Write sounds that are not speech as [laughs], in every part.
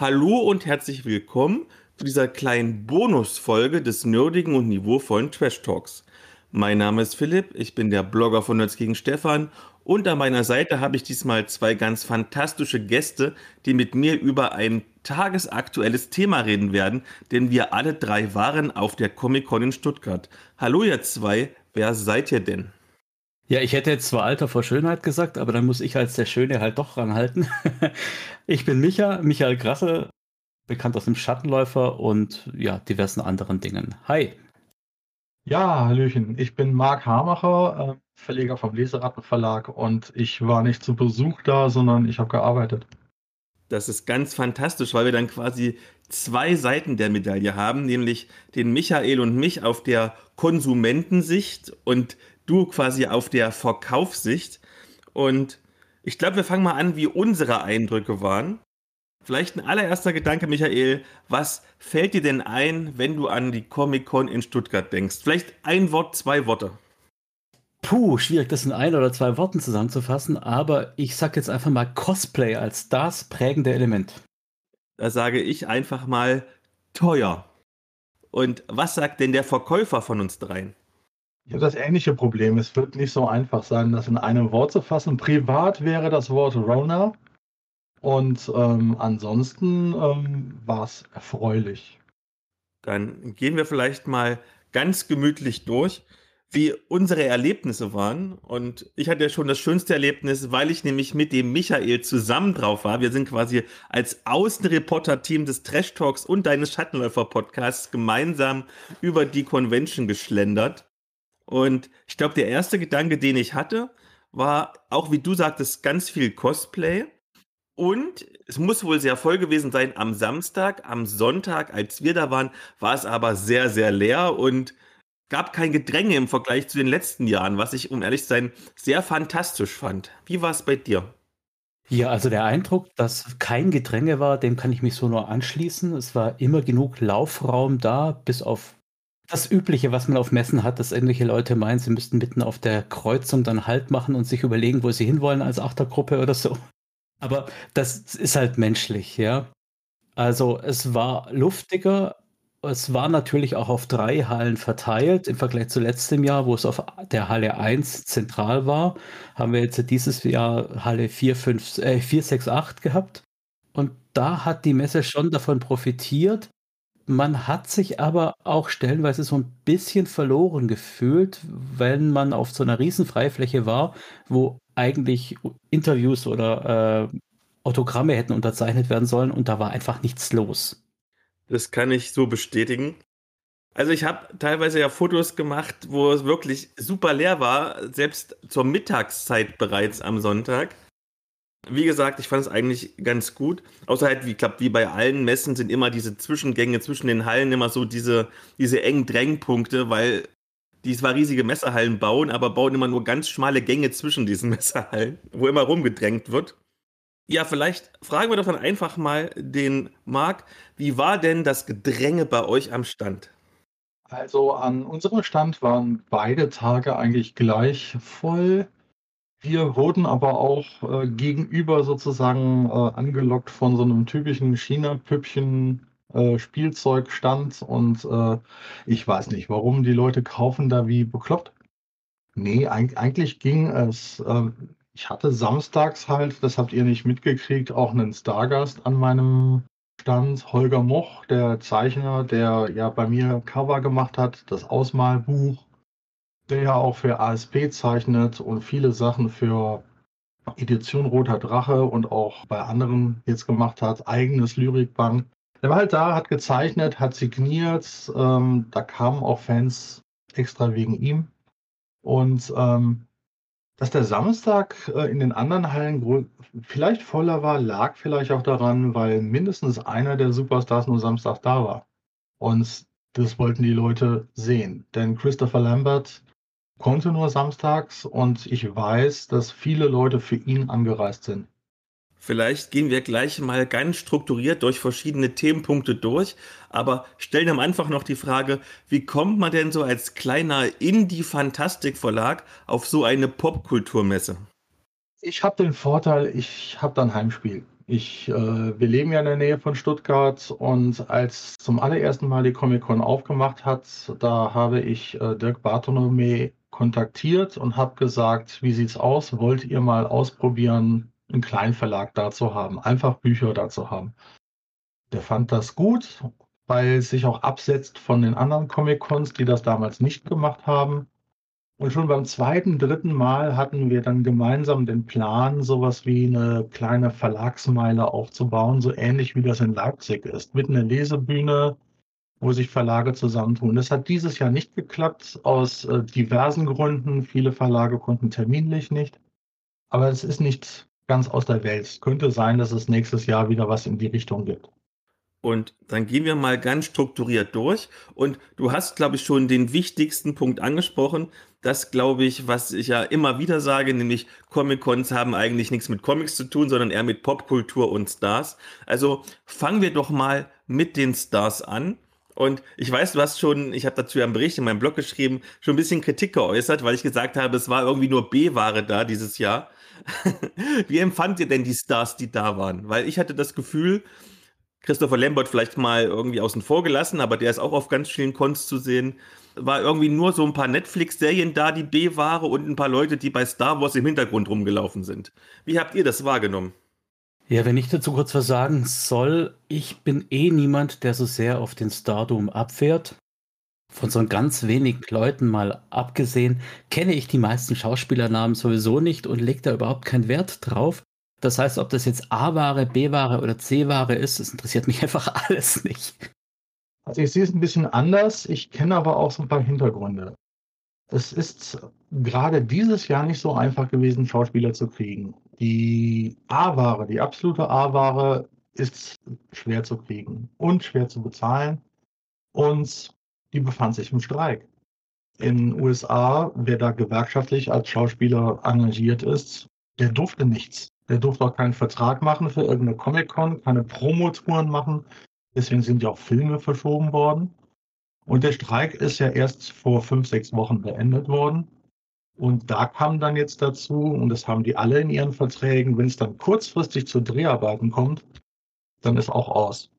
Hallo und herzlich willkommen zu dieser kleinen Bonusfolge des nerdigen und niveauvollen Trash Talks. Mein Name ist Philipp, ich bin der Blogger von Nerds gegen Stefan und an meiner Seite habe ich diesmal zwei ganz fantastische Gäste, die mit mir über ein tagesaktuelles Thema reden werden, denn wir alle drei waren auf der Comic-Con in Stuttgart. Hallo ihr zwei, wer seid ihr denn? Ja, ich hätte jetzt zwar Alter vor Schönheit gesagt, aber dann muss ich als der Schöne halt doch ranhalten. [laughs] ich bin Micha, Michael Grasse, bekannt aus dem Schattenläufer und ja, diversen anderen Dingen. Hi. Ja, Hallöchen. Ich bin Marc Hamacher, äh, Verleger vom Leserattenverlag und ich war nicht zu Besuch da, sondern ich habe gearbeitet. Das ist ganz fantastisch, weil wir dann quasi zwei Seiten der Medaille haben, nämlich den Michael und mich auf der Konsumentensicht und du quasi auf der Verkaufssicht. Und ich glaube, wir fangen mal an, wie unsere Eindrücke waren. Vielleicht ein allererster Gedanke, Michael. Was fällt dir denn ein, wenn du an die Comic-Con in Stuttgart denkst? Vielleicht ein Wort, zwei Worte. Puh, schwierig, das in ein oder zwei Worten zusammenzufassen, aber ich sag jetzt einfach mal Cosplay als das prägende Element. Da sage ich einfach mal teuer. Und was sagt denn der Verkäufer von uns dreien? Ich habe das ähnliche Problem. Es wird nicht so einfach sein, das in einem Wort zu fassen. Privat wäre das Wort Rona. Und ähm, ansonsten ähm, war es erfreulich. Dann gehen wir vielleicht mal ganz gemütlich durch, wie unsere Erlebnisse waren. Und ich hatte ja schon das schönste Erlebnis, weil ich nämlich mit dem Michael zusammen drauf war. Wir sind quasi als Außenreporter-Team des Trash Talks und deines Schattenläufer-Podcasts gemeinsam über die Convention geschlendert. Und ich glaube, der erste Gedanke, den ich hatte, war auch, wie du sagtest, ganz viel Cosplay. Und es muss wohl sehr voll gewesen sein am Samstag. Am Sonntag, als wir da waren, war es aber sehr, sehr leer und gab kein Gedränge im Vergleich zu den letzten Jahren, was ich, um ehrlich zu sein, sehr fantastisch fand. Wie war es bei dir? Ja, also der Eindruck, dass kein Gedränge war, dem kann ich mich so nur anschließen. Es war immer genug Laufraum da, bis auf das Übliche, was man auf Messen hat, dass irgendwelche Leute meinen, sie müssten mitten auf der Kreuzung dann Halt machen und sich überlegen, wo sie hinwollen als Achtergruppe oder so. Aber das ist halt menschlich, ja. Also es war luftiger, es war natürlich auch auf drei Hallen verteilt. Im Vergleich zu letztem Jahr, wo es auf der Halle 1 zentral war, haben wir jetzt dieses Jahr Halle 4, 5, äh, 4 6, 8 gehabt. Und da hat die Messe schon davon profitiert, man hat sich aber auch stellenweise so ein bisschen verloren gefühlt, wenn man auf so einer riesen Freifläche war, wo eigentlich Interviews oder äh, Autogramme hätten unterzeichnet werden sollen und da war einfach nichts los. Das kann ich so bestätigen. Also ich habe teilweise ja Fotos gemacht, wo es wirklich super leer war, selbst zur Mittagszeit bereits am Sonntag. Wie gesagt, ich fand es eigentlich ganz gut. Außer halt, wie klappt, wie bei allen Messen sind immer diese Zwischengänge zwischen den Hallen immer so diese, diese engen Drängpunkte, weil die zwar riesige Messerhallen bauen, aber bauen immer nur ganz schmale Gänge zwischen diesen [laughs] Messerhallen, wo immer rumgedrängt wird. Ja, vielleicht fragen wir doch dann einfach mal den Marc, wie war denn das Gedränge bei euch am Stand? Also an unserem Stand waren beide Tage eigentlich gleich voll. Wir wurden aber auch äh, gegenüber sozusagen äh, angelockt von so einem typischen China-Püppchen äh, Spielzeugstand und äh, ich weiß nicht, warum die Leute kaufen da wie bekloppt. Nee, eig eigentlich ging es. Äh, ich hatte samstags halt, das habt ihr nicht mitgekriegt, auch einen Stargast an meinem Stand. Holger Moch, der Zeichner, der ja bei mir Cover gemacht hat, das Ausmalbuch der ja auch für ASP zeichnet und viele Sachen für Edition Roter Drache und auch bei anderen jetzt gemacht hat, eigenes Lyrikband. Der war halt da, hat gezeichnet, hat signiert. Ähm, da kamen auch Fans extra wegen ihm. Und ähm, dass der Samstag äh, in den anderen Hallen vielleicht voller war, lag vielleicht auch daran, weil mindestens einer der Superstars nur Samstag da war. Und das wollten die Leute sehen. Denn Christopher Lambert konnte nur samstags und ich weiß, dass viele Leute für ihn angereist sind. Vielleicht gehen wir gleich mal ganz strukturiert durch verschiedene Themenpunkte durch, aber stellen am Anfang noch die Frage, wie kommt man denn so als kleiner Indie-Fantastik-Verlag auf so eine Popkulturmesse? Ich habe den Vorteil, ich habe dann Heimspiel. Ich, äh, wir leben ja in der Nähe von Stuttgart und als zum allerersten Mal die Comic-Con aufgemacht hat, da habe ich äh, Dirk Bartolome kontaktiert und habe gesagt, wie sieht's aus? Wollt ihr mal ausprobieren, einen kleinen Verlag da zu haben, einfach Bücher da zu haben? Der fand das gut, weil es sich auch absetzt von den anderen Comic-Cons, die das damals nicht gemacht haben. Und schon beim zweiten, dritten Mal hatten wir dann gemeinsam den Plan, sowas wie eine kleine Verlagsmeile aufzubauen, so ähnlich wie das in Leipzig ist, mit einer Lesebühne, wo sich Verlage zusammentun. Das hat dieses Jahr nicht geklappt, aus äh, diversen Gründen. Viele Verlage konnten terminlich nicht. Aber es ist nicht ganz aus der Welt. Es könnte sein, dass es nächstes Jahr wieder was in die Richtung gibt. Und dann gehen wir mal ganz strukturiert durch. Und du hast, glaube ich, schon den wichtigsten Punkt angesprochen. Das, glaube ich, was ich ja immer wieder sage, nämlich Comic-Cons haben eigentlich nichts mit Comics zu tun, sondern eher mit Popkultur und Stars. Also fangen wir doch mal mit den Stars an. Und ich weiß, du hast schon, ich habe dazu ja einen Bericht in meinem Blog geschrieben, schon ein bisschen Kritik geäußert, weil ich gesagt habe, es war irgendwie nur B-Ware da dieses Jahr. [laughs] Wie empfand ihr denn die Stars, die da waren? Weil ich hatte das Gefühl, Christopher Lambert vielleicht mal irgendwie außen vor gelassen, aber der ist auch auf ganz vielen Cons zu sehen. War irgendwie nur so ein paar Netflix-Serien da, die B-Ware und ein paar Leute, die bei Star Wars im Hintergrund rumgelaufen sind. Wie habt ihr das wahrgenommen? Ja, wenn ich dazu kurz was sagen soll, ich bin eh niemand, der so sehr auf den Stardom abfährt. Von so ganz wenigen Leuten mal abgesehen, kenne ich die meisten Schauspielernamen sowieso nicht und lege da überhaupt keinen Wert drauf. Das heißt, ob das jetzt A-Ware, B-Ware oder C-Ware ist, das interessiert mich [laughs] einfach alles nicht. Also ich sehe es ein bisschen anders. Ich kenne aber auch so ein paar Hintergründe. Es ist gerade dieses Jahr nicht so einfach gewesen, Schauspieler zu kriegen. Die A-Ware, die absolute A-Ware ist schwer zu kriegen und schwer zu bezahlen. Und die befand sich im Streik. In den USA, wer da gewerkschaftlich als Schauspieler engagiert ist, der durfte nichts. Der durfte auch keinen Vertrag machen für irgendeine Comic-Con, keine Promotouren machen. Deswegen sind ja auch Filme verschoben worden. Und der Streik ist ja erst vor fünf, sechs Wochen beendet worden. Und da kam dann jetzt dazu, und das haben die alle in ihren Verträgen, wenn es dann kurzfristig zu Dreharbeiten kommt, dann ist auch aus.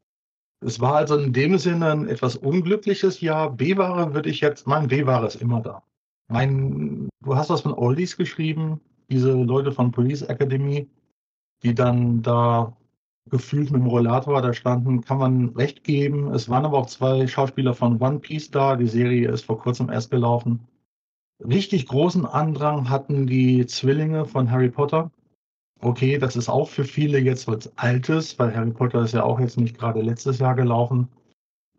Es war also in dem Sinne ein etwas unglückliches Jahr. B-Ware würde ich jetzt, mein B-Ware ist immer da. Mein, du hast was von Oldies geschrieben, diese Leute von Police Academy, die dann da gefühlt mit dem Rollator da standen, kann man recht geben. Es waren aber auch zwei Schauspieler von One Piece da. Die Serie ist vor kurzem erst gelaufen. Richtig großen Andrang hatten die Zwillinge von Harry Potter. Okay, das ist auch für viele jetzt was Altes, weil Harry Potter ist ja auch jetzt nicht gerade letztes Jahr gelaufen.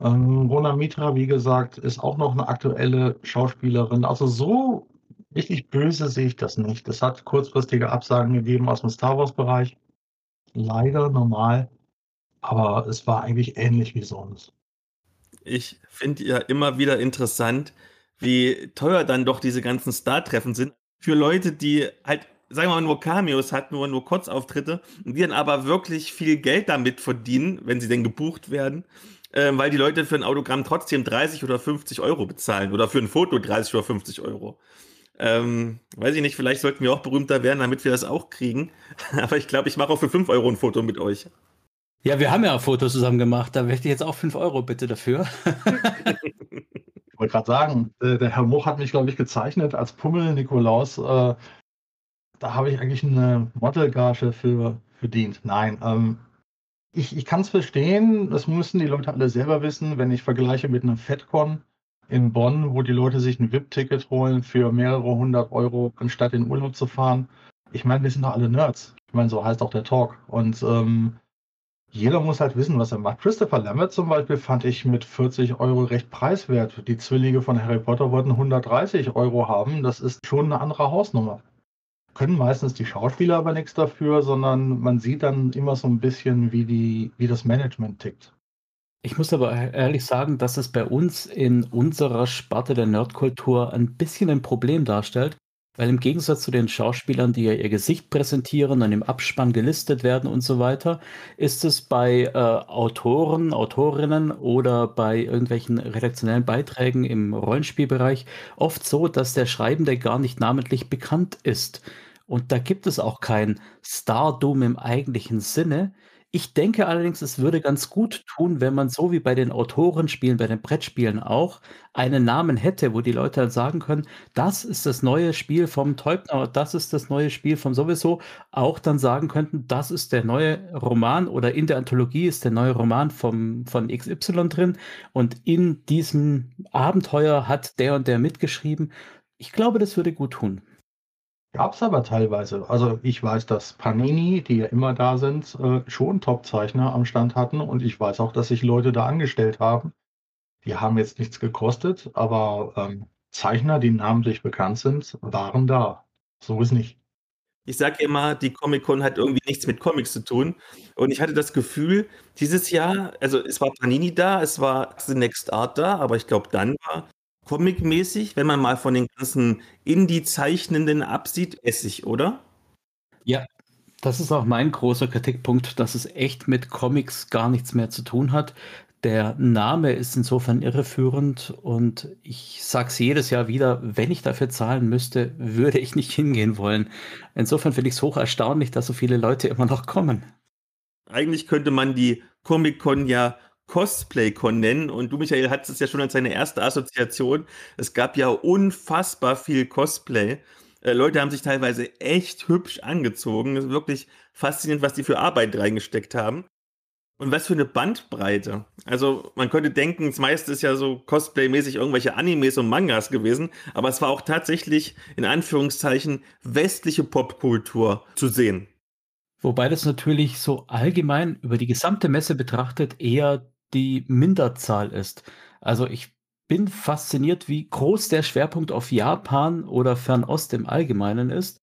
Ähm, Rona Mitra, wie gesagt, ist auch noch eine aktuelle Schauspielerin. Also so richtig böse sehe ich das nicht. Es hat kurzfristige Absagen gegeben aus dem Star Wars-Bereich leider normal, aber es war eigentlich ähnlich wie sonst. Ich finde ja immer wieder interessant, wie teuer dann doch diese ganzen Star-Treffen sind. Für Leute, die halt, sagen wir mal, nur Cameos hatten, nur, nur Kurzauftritte, und die dann aber wirklich viel Geld damit verdienen, wenn sie denn gebucht werden, äh, weil die Leute für ein Autogramm trotzdem 30 oder 50 Euro bezahlen oder für ein Foto 30 oder 50 Euro. Ähm, weiß ich nicht, vielleicht sollten wir auch berühmter werden, damit wir das auch kriegen. [laughs] Aber ich glaube, ich mache auch für 5 Euro ein Foto mit euch. Ja, wir haben ja Fotos zusammen gemacht. Da möchte ich jetzt auch 5 Euro bitte dafür. ich wollte gerade sagen, äh, der Herr Moch hat mich, glaube ich, gezeichnet als Pummel Nikolaus. Äh, da habe ich eigentlich eine Modelgage für verdient. Nein, ähm, ich, ich kann es verstehen. Das müssen die Leute alle selber wissen. Wenn ich vergleiche mit einem FedCon, in Bonn, wo die Leute sich ein VIP-Ticket holen für mehrere hundert Euro, anstatt in Urlaub zu fahren. Ich meine, wir sind doch alle Nerds. Ich meine, so heißt auch der Talk. Und ähm, jeder muss halt wissen, was er macht. Christopher Lambert zum Beispiel fand ich mit 40 Euro recht preiswert. Die Zwillinge von Harry Potter wollten 130 Euro haben. Das ist schon eine andere Hausnummer. Können meistens die Schauspieler aber nichts dafür, sondern man sieht dann immer so ein bisschen, wie, die, wie das Management tickt. Ich muss aber ehrlich sagen, dass es bei uns in unserer Sparte der Nerdkultur ein bisschen ein Problem darstellt, weil im Gegensatz zu den Schauspielern, die ja ihr Gesicht präsentieren und im Abspann gelistet werden und so weiter, ist es bei äh, Autoren, Autorinnen oder bei irgendwelchen redaktionellen Beiträgen im Rollenspielbereich oft so, dass der Schreibende gar nicht namentlich bekannt ist. Und da gibt es auch kein Stardom im eigentlichen Sinne. Ich denke allerdings, es würde ganz gut tun, wenn man so wie bei den Autorenspielen, bei den Brettspielen auch, einen Namen hätte, wo die Leute dann sagen können: „Das ist das neue Spiel vom Teubner, das ist das neue Spiel vom sowieso.“ Auch dann sagen könnten: „Das ist der neue Roman oder in der Anthologie ist der neue Roman vom von XY drin und in diesem Abenteuer hat der und der mitgeschrieben.“ Ich glaube, das würde gut tun. Gab's aber teilweise. Also, ich weiß, dass Panini, die ja immer da sind, äh, schon Top-Zeichner am Stand hatten und ich weiß auch, dass sich Leute da angestellt haben. Die haben jetzt nichts gekostet, aber, ähm, Zeichner, die namentlich bekannt sind, waren da. So ist nicht. Ich sage immer, die Comic-Con hat irgendwie nichts mit Comics zu tun. Und ich hatte das Gefühl, dieses Jahr also, es war Panini da, es war The Next Art da, aber ich glaube, dann war Comic-mäßig, wenn man mal von den ganzen Indie-Zeichnenden absieht, Essig, oder? Ja, das ist auch mein großer Kritikpunkt, dass es echt mit Comics gar nichts mehr zu tun hat. Der Name ist insofern irreführend und ich sage es jedes Jahr wieder, wenn ich dafür zahlen müsste, würde ich nicht hingehen wollen. Insofern finde ich es hoch erstaunlich, dass so viele Leute immer noch kommen. Eigentlich könnte man die Comic-Con ja Cosplay-Con nennen. Und du, Michael, hattest es ja schon als deine erste Assoziation. Es gab ja unfassbar viel Cosplay. Äh, Leute haben sich teilweise echt hübsch angezogen. Es ist wirklich faszinierend, was die für Arbeit reingesteckt haben. Und was für eine Bandbreite. Also man könnte denken, das meiste ist ja so Cosplay-mäßig irgendwelche Animes und Mangas gewesen, aber es war auch tatsächlich in Anführungszeichen westliche Popkultur zu sehen. Wobei das natürlich so allgemein über die gesamte Messe betrachtet eher die Minderzahl ist. Also, ich bin fasziniert, wie groß der Schwerpunkt auf Japan oder Fernost im Allgemeinen ist.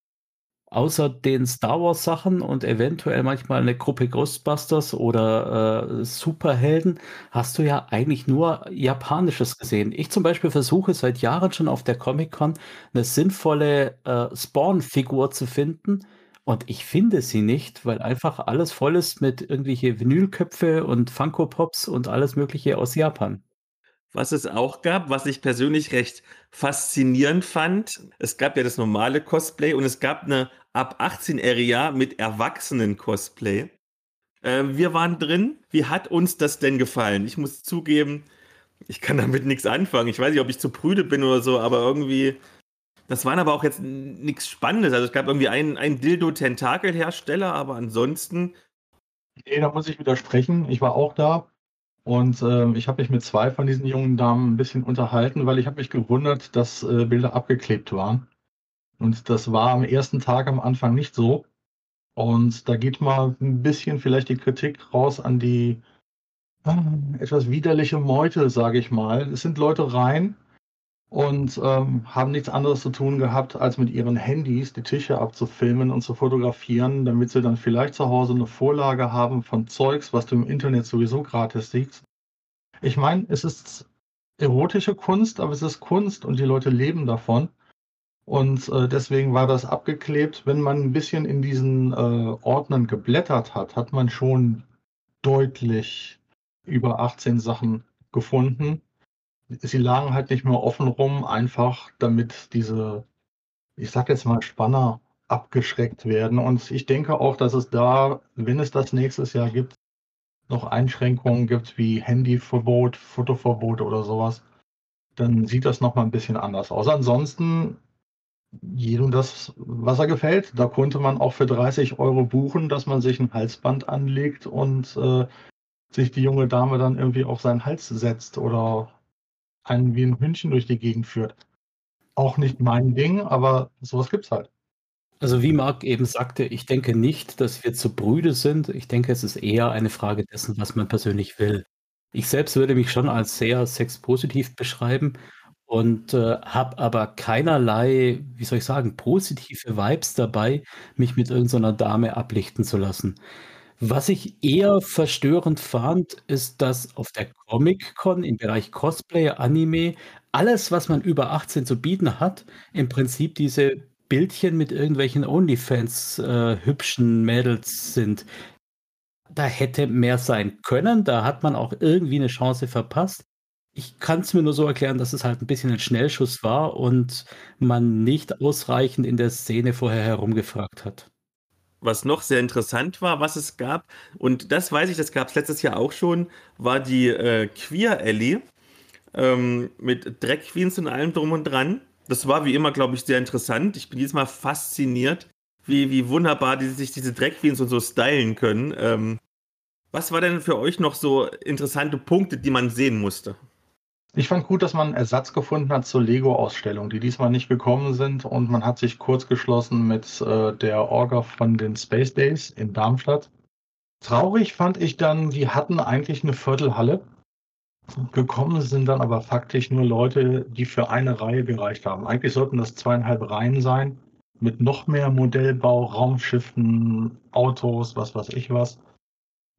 Außer den Star Wars Sachen und eventuell manchmal eine Gruppe Ghostbusters oder, äh, Superhelden, hast du ja eigentlich nur Japanisches gesehen. Ich zum Beispiel versuche seit Jahren schon auf der Comic-Con eine sinnvolle, äh, Spawn-Figur zu finden und ich finde sie nicht, weil einfach alles voll ist mit irgendwelche Vinylköpfe und Funko Pops und alles Mögliche aus Japan. Was es auch gab, was ich persönlich recht faszinierend fand, es gab ja das normale Cosplay und es gab eine ab 18 Area mit Erwachsenen-Cosplay. Äh, wir waren drin. Wie hat uns das denn gefallen? Ich muss zugeben, ich kann damit nichts anfangen. Ich weiß nicht, ob ich zu prüde bin oder so, aber irgendwie das waren aber auch jetzt nichts Spannendes. Also es gab irgendwie einen, einen Dildo-Tentakel-Hersteller, aber ansonsten. Nee, da muss ich widersprechen. Ich war auch da und äh, ich habe mich mit zwei von diesen jungen Damen ein bisschen unterhalten, weil ich habe mich gewundert, dass äh, Bilder abgeklebt waren. Und das war am ersten Tag am Anfang nicht so. Und da geht mal ein bisschen vielleicht die Kritik raus an die äh, etwas widerliche Meute, sage ich mal. Es sind Leute rein, und ähm, haben nichts anderes zu tun gehabt, als mit ihren Handys die Tische abzufilmen und zu fotografieren, damit sie dann vielleicht zu Hause eine Vorlage haben von Zeugs, was du im Internet sowieso gratis siehst. Ich meine, es ist erotische Kunst, aber es ist Kunst und die Leute leben davon. Und äh, deswegen war das abgeklebt. Wenn man ein bisschen in diesen äh, Ordnern geblättert hat, hat man schon deutlich über 18 Sachen gefunden sie lagen halt nicht mehr offen rum, einfach damit diese, ich sag jetzt mal, Spanner abgeschreckt werden. Und ich denke auch, dass es da, wenn es das nächstes Jahr gibt, noch Einschränkungen gibt wie Handyverbot, Fotoverbot oder sowas, dann sieht das nochmal ein bisschen anders aus. Ansonsten jedem das, was er gefällt. Da konnte man auch für 30 Euro buchen, dass man sich ein Halsband anlegt und äh, sich die junge Dame dann irgendwie auf seinen Hals setzt oder einen wie ein Hündchen durch die Gegend führt. Auch nicht mein Ding, aber sowas gibt's halt. Also wie Marc eben sagte, ich denke nicht, dass wir zu Brüde sind. Ich denke, es ist eher eine Frage dessen, was man persönlich will. Ich selbst würde mich schon als sehr sexpositiv beschreiben und äh, habe aber keinerlei, wie soll ich sagen, positive Vibes dabei, mich mit irgendeiner Dame ablichten zu lassen. Was ich eher verstörend fand, ist, dass auf der Comic-Con im Bereich Cosplay, Anime, alles, was man über 18 zu bieten hat, im Prinzip diese Bildchen mit irgendwelchen Onlyfans, äh, hübschen Mädels sind. Da hätte mehr sein können, da hat man auch irgendwie eine Chance verpasst. Ich kann es mir nur so erklären, dass es halt ein bisschen ein Schnellschuss war und man nicht ausreichend in der Szene vorher herumgefragt hat. Was noch sehr interessant war, was es gab, und das weiß ich, das gab es letztes Jahr auch schon, war die äh, Queer Alley ähm, mit Drag Queens und allem drum und dran. Das war wie immer, glaube ich, sehr interessant. Ich bin diesmal fasziniert, wie, wie wunderbar die, sich diese Drag Queens und so stylen können. Ähm, was war denn für euch noch so interessante Punkte, die man sehen musste? Ich fand gut, dass man Ersatz gefunden hat zur Lego-Ausstellung, die diesmal nicht gekommen sind und man hat sich kurz geschlossen mit äh, der Orga von den Space Days in Darmstadt. Traurig fand ich dann, die hatten eigentlich eine Viertelhalle. Gekommen sind dann aber faktisch nur Leute, die für eine Reihe gereicht haben. Eigentlich sollten das zweieinhalb Reihen sein, mit noch mehr Modellbau, Raumschiffen, Autos, was weiß ich was.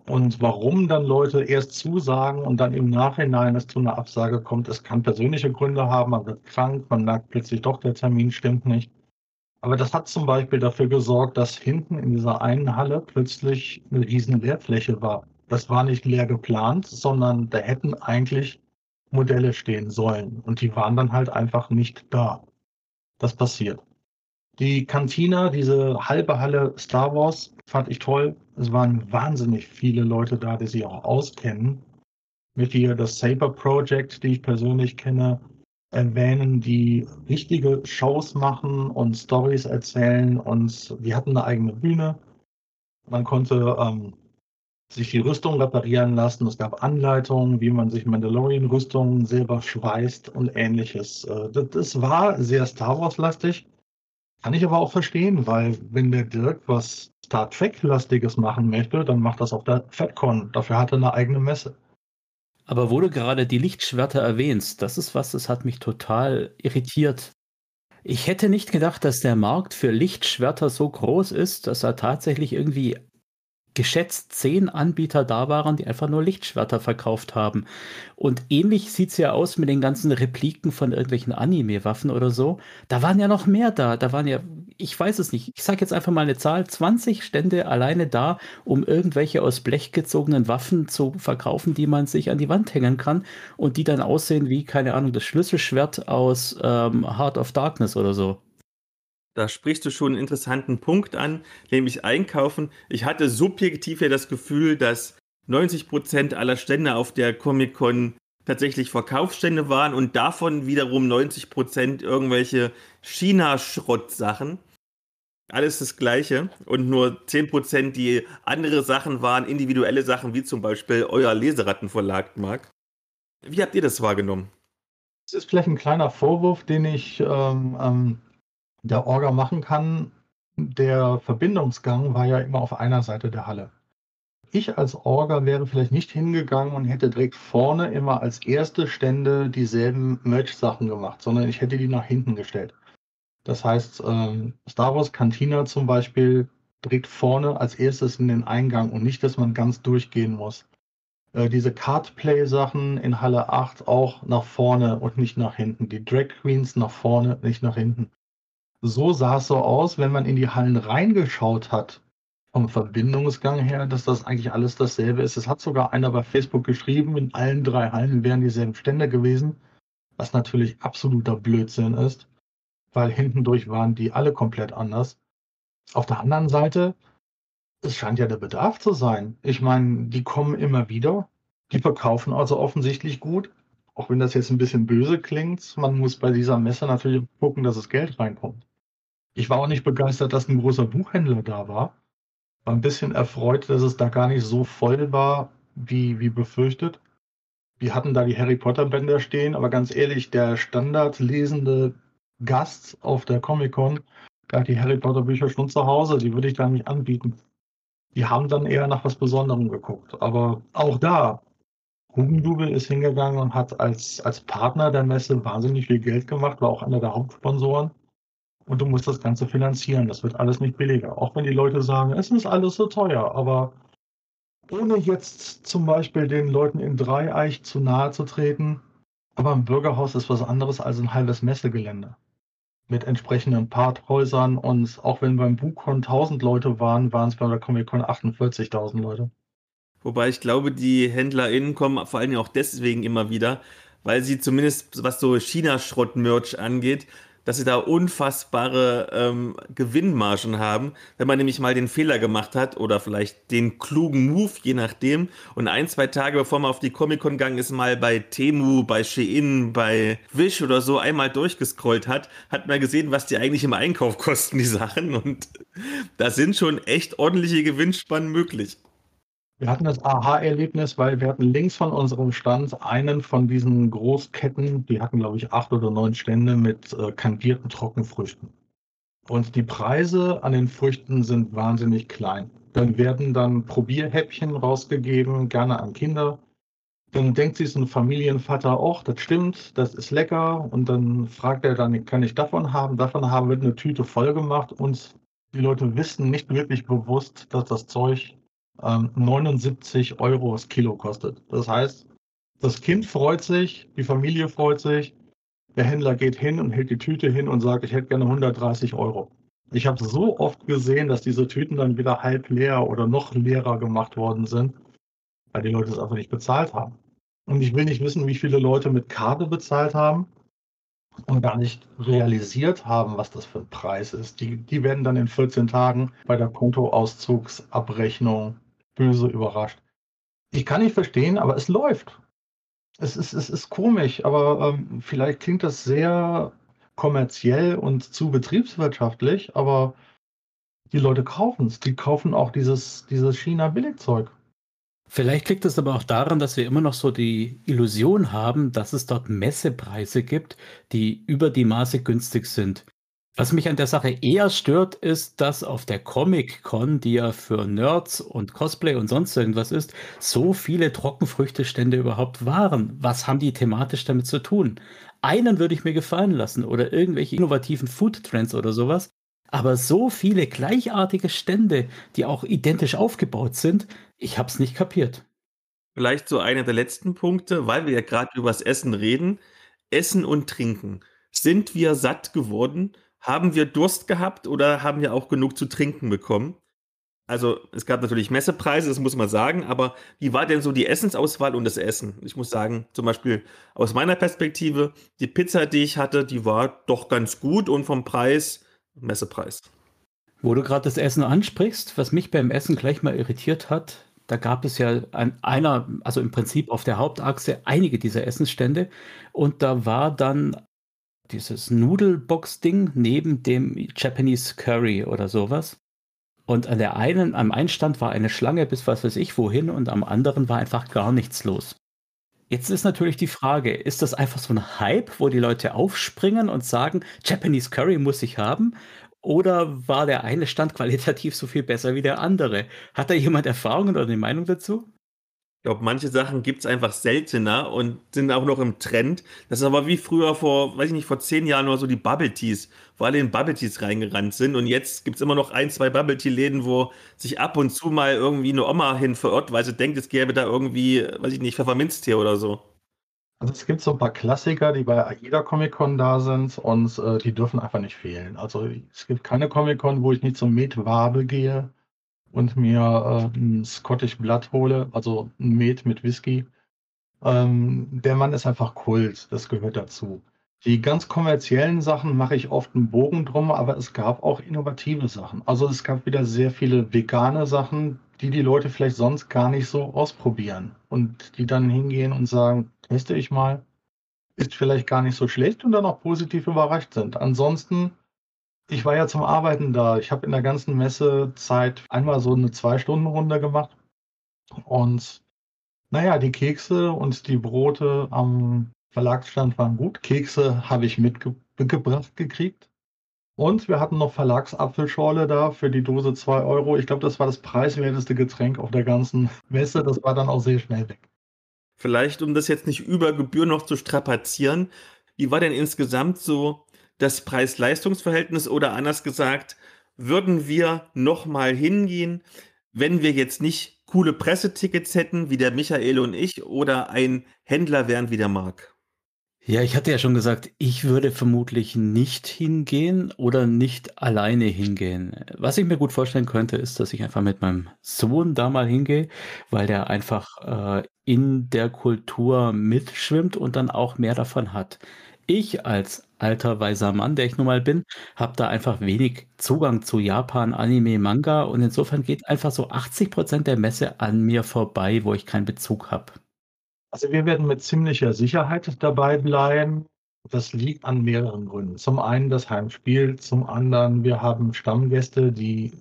Und warum dann Leute erst zusagen und dann im Nachhinein es zu einer Absage kommt, es kann persönliche Gründe haben, man wird krank, man merkt plötzlich doch, der Termin stimmt nicht. Aber das hat zum Beispiel dafür gesorgt, dass hinten in dieser einen Halle plötzlich eine riesen Leerfläche war. Das war nicht leer geplant, sondern da hätten eigentlich Modelle stehen sollen. Und die waren dann halt einfach nicht da. Das passiert. Die Cantina, diese halbe Halle Star Wars, fand ich toll. Es waren wahnsinnig viele Leute da, die sich auch auskennen. Mit hier das Saber Project, die ich persönlich kenne, erwähnen, die richtige Shows machen und Stories erzählen. Und wir hatten eine eigene Bühne. Man konnte ähm, sich die Rüstung reparieren lassen. Es gab Anleitungen, wie man sich Mandalorian-Rüstungen selber schweißt und ähnliches. Äh, das war sehr Star Wars-lastig. Kann ich aber auch verstehen, weil wenn der Dirk was Star Trek-lastiges machen möchte, dann macht das auf der FedCon. Dafür hat er eine eigene Messe. Aber wo du gerade die Lichtschwerter erwähnst, das ist was, das hat mich total irritiert. Ich hätte nicht gedacht, dass der Markt für Lichtschwerter so groß ist, dass er tatsächlich irgendwie geschätzt zehn Anbieter da waren, die einfach nur Lichtschwerter verkauft haben. Und ähnlich sieht es ja aus mit den ganzen Repliken von irgendwelchen Anime-Waffen oder so. Da waren ja noch mehr da. Da waren ja, ich weiß es nicht, ich sage jetzt einfach mal eine Zahl, 20 Stände alleine da, um irgendwelche aus Blech gezogenen Waffen zu verkaufen, die man sich an die Wand hängen kann und die dann aussehen wie, keine Ahnung, das Schlüsselschwert aus ähm, Heart of Darkness oder so. Da sprichst du schon einen interessanten Punkt an, nämlich Einkaufen. Ich hatte subjektiv ja das Gefühl, dass 90 Prozent aller Stände auf der Comic-Con tatsächlich Verkaufsstände waren und davon wiederum 90 Prozent irgendwelche China-Schrott-Sachen. Alles das Gleiche und nur 10% die andere Sachen waren, individuelle Sachen, wie zum Beispiel euer Leserattenverlag, Marc. Wie habt ihr das wahrgenommen? Das ist vielleicht ein kleiner Vorwurf, den ich ähm, ähm der Orga machen kann, der Verbindungsgang war ja immer auf einer Seite der Halle. Ich als Orga wäre vielleicht nicht hingegangen und hätte direkt vorne immer als erste Stände dieselben Merch-Sachen gemacht, sondern ich hätte die nach hinten gestellt. Das heißt, ähm, Star Wars Cantina zum Beispiel direkt vorne als erstes in den Eingang und nicht, dass man ganz durchgehen muss. Äh, diese Cardplay-Sachen in Halle 8 auch nach vorne und nicht nach hinten. Die Drag Queens nach vorne, nicht nach hinten so sah es so aus, wenn man in die Hallen reingeschaut hat, vom Verbindungsgang her, dass das eigentlich alles dasselbe ist. Es hat sogar einer bei Facebook geschrieben, in allen drei Hallen wären dieselben Stände gewesen, was natürlich absoluter Blödsinn ist, weil hintendurch waren die alle komplett anders. Auf der anderen Seite, es scheint ja der Bedarf zu sein. Ich meine, die kommen immer wieder, die verkaufen also offensichtlich gut, auch wenn das jetzt ein bisschen böse klingt. Man muss bei dieser Messe natürlich gucken, dass das Geld reinkommt. Ich war auch nicht begeistert, dass ein großer Buchhändler da war. War ein bisschen erfreut, dass es da gar nicht so voll war, wie, wie befürchtet. Wir hatten da die Harry Potter Bänder stehen, aber ganz ehrlich, der standardlesende Gast auf der Comic-Con, der hat die Harry Potter Bücher schon zu Hause, die würde ich da nicht anbieten. Die haben dann eher nach was Besonderem geguckt. Aber auch da, Hugendubel ist hingegangen und hat als, als Partner der Messe wahnsinnig viel Geld gemacht, war auch einer der Hauptsponsoren und du musst das Ganze finanzieren. Das wird alles nicht billiger. Auch wenn die Leute sagen, es ist alles so teuer, aber ohne jetzt zum Beispiel den Leuten in Dreieich zu nahe zu treten, aber ein Bürgerhaus ist was anderes als ein halbes Messegelände. Mit entsprechenden Parthäusern und auch wenn beim BuchCon 1000 Leute waren, waren es bei der Comic-Con 48.000 Leute. Wobei ich glaube, die HändlerInnen kommen vor allem auch deswegen immer wieder, weil sie zumindest, was so China-Schrott-Merch angeht, dass sie da unfassbare ähm, Gewinnmargen haben, wenn man nämlich mal den Fehler gemacht hat oder vielleicht den klugen Move, je nachdem, und ein, zwei Tage bevor man auf die Comic-Con gegangen ist, mal bei Temu, bei Shein, bei Wish oder so einmal durchgescrollt hat, hat man gesehen, was die eigentlich im Einkauf [laughs] kosten, die Sachen. Und da sind schon echt ordentliche Gewinnspannen möglich. Wir hatten das Aha-Erlebnis, weil wir hatten links von unserem Stand einen von diesen Großketten, die hatten, glaube ich, acht oder neun Stände mit äh, kandierten Trockenfrüchten. Und die Preise an den Früchten sind wahnsinnig klein. Dann werden dann Probierhäppchen rausgegeben, gerne an Kinder. Dann denkt sich so ein Familienvater, ach, das stimmt, das ist lecker. Und dann fragt er dann, kann ich davon haben? Davon haben, wird eine Tüte voll gemacht und die Leute wissen nicht wirklich bewusst, dass das Zeug 79 ähm, Euro das Kilo kostet. Das heißt, das Kind freut sich, die Familie freut sich, der Händler geht hin und hält die Tüte hin und sagt, ich hätte gerne 130 Euro. Ich habe so oft gesehen, dass diese Tüten dann wieder halb leer oder noch leerer gemacht worden sind, weil die Leute es einfach nicht bezahlt haben. Und ich will nicht wissen, wie viele Leute mit Karte bezahlt haben und gar nicht realisiert haben, was das für ein Preis ist. Die, die werden dann in 14 Tagen bei der Kontoauszugsabrechnung böse überrascht. Ich kann nicht verstehen, aber es läuft. Es ist, es ist komisch, aber ähm, vielleicht klingt das sehr kommerziell und zu betriebswirtschaftlich, aber die Leute kaufen es. Die kaufen auch dieses, dieses China-Billigzeug. Vielleicht liegt es aber auch daran, dass wir immer noch so die Illusion haben, dass es dort Messepreise gibt, die über die Maße günstig sind. Was mich an der Sache eher stört, ist, dass auf der Comic-Con, die ja für Nerds und Cosplay und sonst irgendwas ist, so viele Trockenfrüchtestände überhaupt waren. Was haben die thematisch damit zu tun? Einen würde ich mir gefallen lassen oder irgendwelche innovativen Food-Trends oder sowas. Aber so viele gleichartige Stände, die auch identisch aufgebaut sind, ich habe es nicht kapiert. Vielleicht so einer der letzten Punkte, weil wir ja gerade über das Essen reden. Essen und Trinken. Sind wir satt geworden? Haben wir Durst gehabt oder haben wir auch genug zu trinken bekommen? Also es gab natürlich Messepreise, das muss man sagen, aber wie war denn so die Essensauswahl und das Essen? Ich muss sagen, zum Beispiel aus meiner Perspektive, die Pizza, die ich hatte, die war doch ganz gut und vom Preis Messepreis. Wo du gerade das Essen ansprichst, was mich beim Essen gleich mal irritiert hat, da gab es ja an einer, also im Prinzip auf der Hauptachse einige dieser Essensstände und da war dann dieses Nudelbox-Ding neben dem Japanese Curry oder sowas. Und an der einen, am einen Stand war eine Schlange bis was weiß ich wohin und am anderen war einfach gar nichts los. Jetzt ist natürlich die Frage, ist das einfach so ein Hype, wo die Leute aufspringen und sagen, Japanese Curry muss ich haben? Oder war der eine Stand [laughs] qualitativ so viel besser wie der andere? Hat da jemand Erfahrungen oder eine Meinung dazu? Ich glaube, manche Sachen gibt es einfach seltener und sind auch noch im Trend. Das ist aber wie früher vor, weiß ich nicht, vor zehn Jahren oder so die Bubble Teas, wo alle in Bubble Teas reingerannt sind. Und jetzt gibt es immer noch ein, zwei Bubble Tea-Läden, wo sich ab und zu mal irgendwie eine Oma hin verirrt, weil sie denkt, es gäbe da irgendwie, weiß ich nicht, Pfefferminztee oder so. Also es gibt so ein paar Klassiker, die bei jeder Comic-Con da sind und äh, die dürfen einfach nicht fehlen. Also es gibt keine Comic-Con, wo ich nicht zum Met Wabe gehe und mir äh, ein Scottish Blood hole, also ein Met mit Whisky. Ähm, der Mann ist einfach Kult, das gehört dazu. Die ganz kommerziellen Sachen mache ich oft einen Bogen drum, aber es gab auch innovative Sachen. Also es gab wieder sehr viele vegane Sachen, die die Leute vielleicht sonst gar nicht so ausprobieren und die dann hingehen und sagen, teste ich mal, ist vielleicht gar nicht so schlecht und dann auch positiv überrascht sind. Ansonsten ich war ja zum Arbeiten da. Ich habe in der ganzen Messezeit einmal so eine Zwei-Stunden-Runde gemacht. Und naja, die Kekse und die Brote am Verlagsstand waren gut. Kekse habe ich mitgebracht gekriegt. Und wir hatten noch Verlagsapfelschorle da für die Dose 2 Euro. Ich glaube, das war das preiswerteste Getränk auf der ganzen Messe. Das war dann auch sehr schnell weg. Vielleicht, um das jetzt nicht über Gebühr noch zu strapazieren, wie war denn insgesamt so das Preis-Leistungs-Verhältnis oder anders gesagt, würden wir nochmal hingehen, wenn wir jetzt nicht coole Pressetickets hätten, wie der Michael und ich, oder ein Händler wären wie der Marc? Ja, ich hatte ja schon gesagt, ich würde vermutlich nicht hingehen oder nicht alleine hingehen. Was ich mir gut vorstellen könnte, ist, dass ich einfach mit meinem Sohn da mal hingehe, weil der einfach äh, in der Kultur mitschwimmt und dann auch mehr davon hat. Ich als alter weiser Mann, der ich nun mal bin, habe da einfach wenig Zugang zu Japan, Anime, Manga und insofern geht einfach so 80 Prozent der Messe an mir vorbei, wo ich keinen Bezug habe. Also wir werden mit ziemlicher Sicherheit dabei bleiben. Das liegt an mehreren Gründen. Zum einen das Heimspiel, zum anderen wir haben Stammgäste, die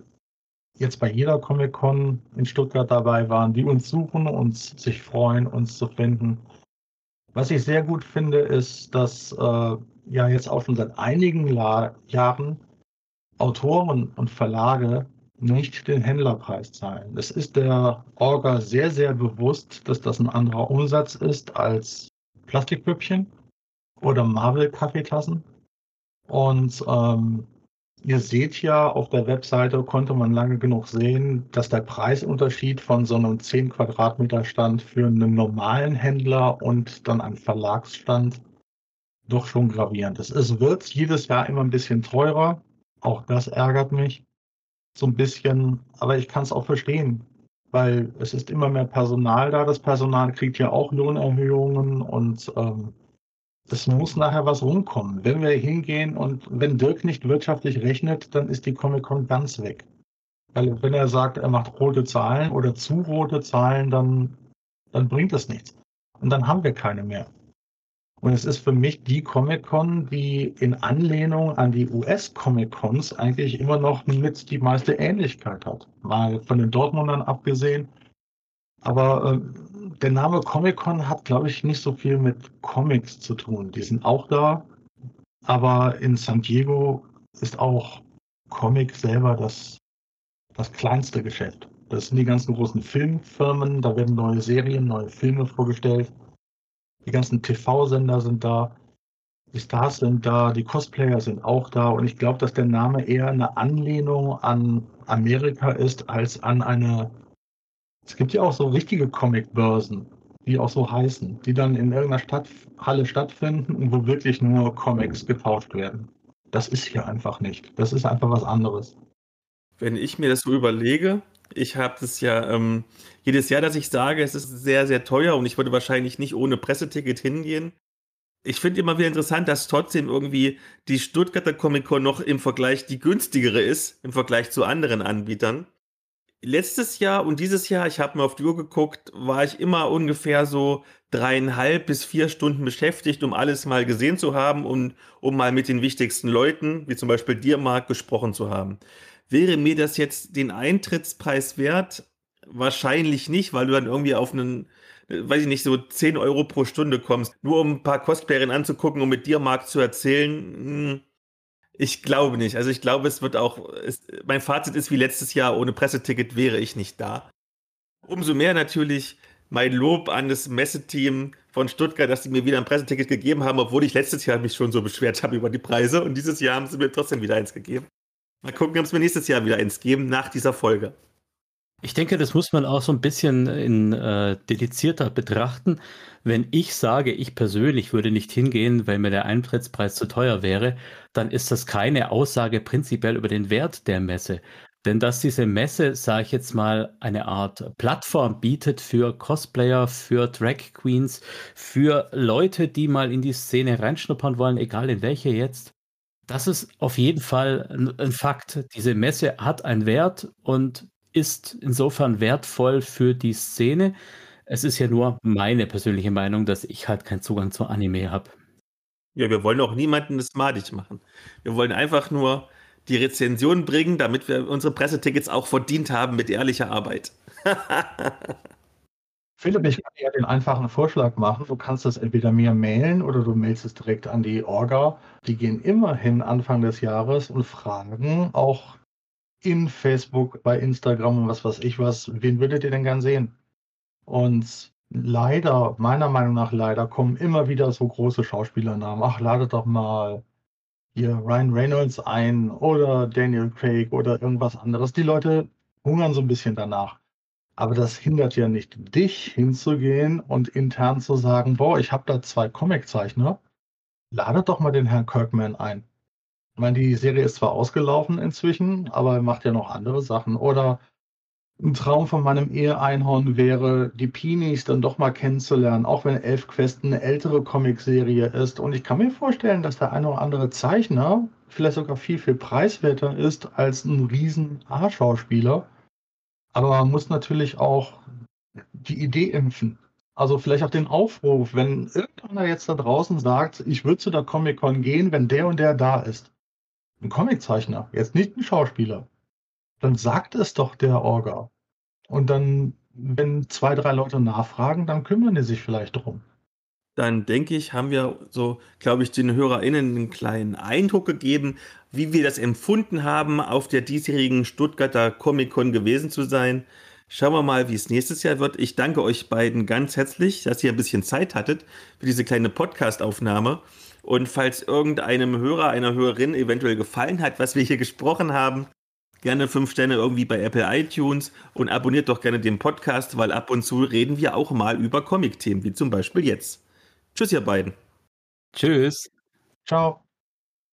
jetzt bei jeder Comic-Con in Stuttgart dabei waren, die uns suchen, uns sich freuen, uns zu finden. Was ich sehr gut finde, ist, dass äh, ja jetzt auch schon seit einigen La Jahren Autoren und Verlage nicht den Händlerpreis zahlen. Es ist der Orga sehr, sehr bewusst, dass das ein anderer Umsatz ist als Plastikpüppchen oder Marvel-Kaffeetassen. Und ähm, ihr seht ja, auf der Webseite konnte man lange genug sehen, dass der Preisunterschied von so einem 10 Quadratmeter Stand für einen normalen Händler und dann einen Verlagsstand doch schon gravierend ist. Es wird jedes Jahr immer ein bisschen teurer. Auch das ärgert mich so ein bisschen, aber ich kann es auch verstehen, weil es ist immer mehr Personal da. Das Personal kriegt ja auch Lohnerhöhungen und ähm, es muss nachher was rumkommen. Wenn wir hingehen und wenn Dirk nicht wirtschaftlich rechnet, dann ist die Comic-Con ganz weg. Weil wenn er sagt, er macht rote Zahlen oder zu rote Zahlen, dann, dann bringt das nichts. Und dann haben wir keine mehr. Und es ist für mich die Comic-Con, die in Anlehnung an die US-Comic-Cons eigentlich immer noch mit die meiste Ähnlichkeit hat. Mal von den Dortmundern abgesehen. Aber äh, der Name Comic-Con hat, glaube ich, nicht so viel mit Comics zu tun. Die sind auch da. Aber in San Diego ist auch Comic selber das, das kleinste Geschäft. Das sind die ganzen großen Filmfirmen. Da werden neue Serien, neue Filme vorgestellt. Die ganzen TV-Sender sind da, die Stars sind da, die Cosplayer sind auch da. Und ich glaube, dass der Name eher eine Anlehnung an Amerika ist als an eine. Es gibt ja auch so richtige Comic-Börsen, die auch so heißen, die dann in irgendeiner Stadthalle stattfinden und wo wirklich nur Comics getauscht werden. Das ist hier einfach nicht. Das ist einfach was anderes. Wenn ich mir das so überlege, ich habe das ja ähm, jedes Jahr, dass ich sage, es ist sehr, sehr teuer und ich würde wahrscheinlich nicht ohne Presseticket hingehen. Ich finde immer wieder interessant, dass trotzdem irgendwie die Stuttgarter Comic Con noch im Vergleich die günstigere ist, im Vergleich zu anderen Anbietern. Letztes Jahr und dieses Jahr, ich habe mal auf die Uhr geguckt, war ich immer ungefähr so dreieinhalb bis vier Stunden beschäftigt, um alles mal gesehen zu haben und um mal mit den wichtigsten Leuten, wie zum Beispiel dir, Marc, gesprochen zu haben. Wäre mir das jetzt den Eintrittspreis wert? Wahrscheinlich nicht, weil du dann irgendwie auf einen, weiß ich nicht, so 10 Euro pro Stunde kommst, nur um ein paar Cosplayerinnen anzugucken und mit dir, Marc, zu erzählen. Hm, ich glaube nicht. Also ich glaube, es wird auch, es, mein Fazit ist wie letztes Jahr, ohne Presseticket wäre ich nicht da. Umso mehr natürlich mein Lob an das Messeteam von Stuttgart, dass sie mir wieder ein Presseticket gegeben haben, obwohl ich letztes Jahr mich schon so beschwert habe über die Preise und dieses Jahr haben sie mir trotzdem wieder eins gegeben. Mal gucken, ob es mir nächstes Jahr wieder eins geben nach dieser Folge. Ich denke, das muss man auch so ein bisschen in äh, dedizierter betrachten. Wenn ich sage, ich persönlich würde nicht hingehen, weil mir der Eintrittspreis zu teuer wäre, dann ist das keine Aussage prinzipiell über den Wert der Messe. Denn dass diese Messe, sage ich jetzt mal, eine Art Plattform bietet für Cosplayer, für Drag Queens, für Leute, die mal in die Szene reinschnuppern wollen, egal in welche jetzt, das ist auf jeden Fall ein, Fakt. Diese Messe hat einen Wert und ist insofern wertvoll für die Szene. Es ist ja nur meine persönliche Meinung, dass ich halt keinen Zugang zu Anime habe. Ja, wir wollen auch niemanden das madig machen. Wir wollen einfach nur die Rezension bringen, damit wir unsere Pressetickets auch verdient haben mit ehrlicher Arbeit. [laughs] Philipp, ich kann dir den einfachen Vorschlag machen. Du kannst das entweder mir mailen oder du mailst es direkt an die Orga. Die gehen immerhin Anfang des Jahres und fragen auch in Facebook, bei Instagram und was weiß ich was, wen würdet ihr denn gern sehen? Und leider, meiner Meinung nach leider, kommen immer wieder so große Schauspielernamen. Ach, ladet doch mal hier Ryan Reynolds ein oder Daniel Craig oder irgendwas anderes. Die Leute hungern so ein bisschen danach. Aber das hindert ja nicht dich hinzugehen und intern zu sagen, boah, ich habe da zwei Comiczeichner, ladet doch mal den Herrn Kirkman ein. Ich meine, die Serie ist zwar ausgelaufen inzwischen, aber er macht ja noch andere Sachen. Oder ein Traum von meinem Ehe-Einhorn wäre, die Peonies dann doch mal kennenzulernen, auch wenn Elf Quest eine ältere Comicserie ist. Und ich kann mir vorstellen, dass der eine oder andere Zeichner vielleicht sogar viel, viel preiswerter ist als ein riesen A-Schauspieler. Aber man muss natürlich auch die Idee impfen. Also vielleicht auch den Aufruf, wenn irgendeiner jetzt da draußen sagt, ich würde zu der Comic-Con gehen, wenn der und der da ist. Ein Comiczeichner, jetzt nicht ein Schauspieler. Dann sagt es doch der Orga. Und dann, wenn zwei, drei Leute nachfragen, dann kümmern die sich vielleicht drum. Dann denke ich, haben wir so, glaube ich, den HörerInnen einen kleinen Eindruck gegeben, wie wir das empfunden haben, auf der diesjährigen Stuttgarter Comic-Con gewesen zu sein. Schauen wir mal, wie es nächstes Jahr wird. Ich danke euch beiden ganz herzlich, dass ihr ein bisschen Zeit hattet für diese kleine Podcast-Aufnahme. Und falls irgendeinem Hörer, einer Hörerin eventuell gefallen hat, was wir hier gesprochen haben, gerne fünf Sterne irgendwie bei Apple iTunes und abonniert doch gerne den Podcast, weil ab und zu reden wir auch mal über Comic-Themen, wie zum Beispiel jetzt. Tschüss, ihr beiden. Tschüss. Ciao.